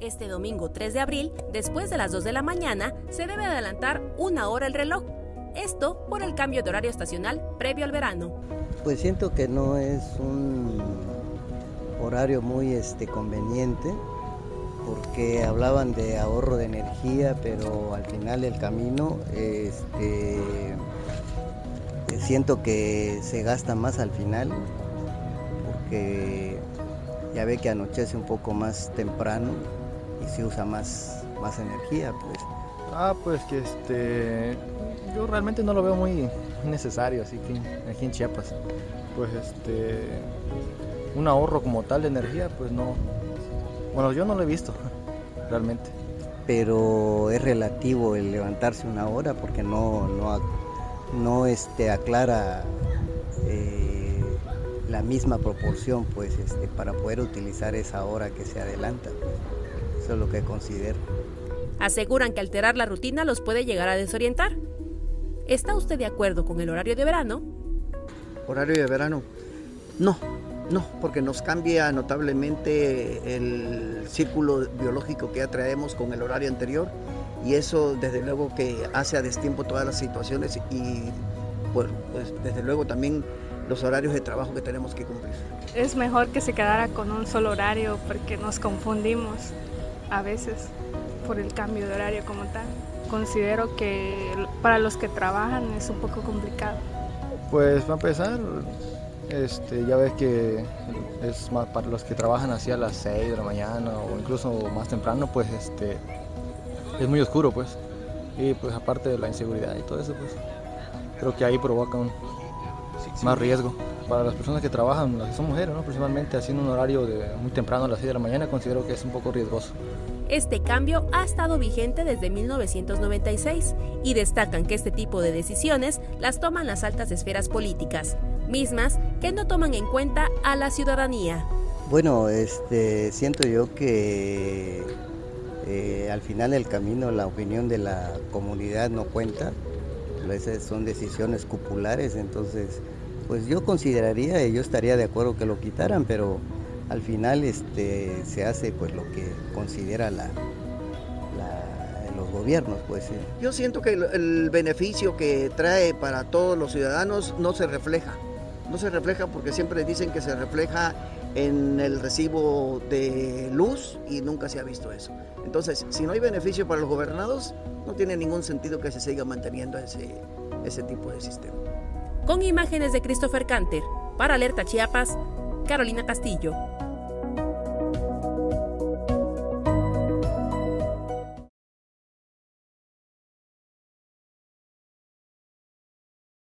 Este domingo 3 de abril, después de las 2 de la mañana, se debe adelantar una hora el reloj. Esto por el cambio de horario estacional previo al verano. Pues siento que no es un horario muy este, conveniente porque hablaban de ahorro de energía, pero al final del camino este, siento que se gasta más al final porque ya ve que anochece un poco más temprano y se usa más, más energía, pues. Ah, pues que este, yo realmente no lo veo muy necesario, así que aquí en Chiapas, pues este, un ahorro como tal de energía, pues no, bueno, yo no lo he visto, realmente. Pero es relativo el levantarse una hora porque no, no, no este, aclara eh, la misma proporción, pues, este, para poder utilizar esa hora que se adelanta. Pues. Eso es lo que considero. Aseguran que alterar la rutina los puede llegar a desorientar. ¿Está usted de acuerdo con el horario de verano? Horario de verano. No, no, porque nos cambia notablemente el círculo biológico que ya traemos con el horario anterior y eso desde luego que hace a destiempo todas las situaciones y pues, pues desde luego también los horarios de trabajo que tenemos que cumplir. Es mejor que se quedara con un solo horario porque nos confundimos a veces por el cambio de horario como tal. Considero que para los que trabajan es un poco complicado. Pues para empezar, este, ya ves que es más para los que trabajan así a las 6 de la mañana o incluso más temprano, pues este, es muy oscuro, pues. Y pues aparte de la inseguridad y todo eso, pues creo que ahí provoca un, más riesgo. Para las personas que trabajan, las que son mujeres, ¿no? principalmente haciendo un horario de muy temprano a las 6 de la mañana, considero que es un poco riesgoso. Este cambio ha estado vigente desde 1996 y destacan que este tipo de decisiones las toman las altas esferas políticas, mismas que no toman en cuenta a la ciudadanía. Bueno, este, siento yo que eh, al final del camino la opinión de la comunidad no cuenta, esas son decisiones cupulares, entonces pues yo consideraría, y yo estaría de acuerdo que lo quitaran, pero al final este, se hace pues lo que considera la, los gobiernos. Pues, Yo siento que el, beneficio que trae para todos los ciudadanos no se refleja. No se refleja porque siempre dicen que se refleja en el recibo de luz y nunca se ha visto eso. Entonces, si no hay beneficio para los gobernados, no tiene ningún sentido que se siga manteniendo ese, ese tipo de sistema. Con imágenes de Christopher Canter, para Alerta Chiapas, Carolina Castillo.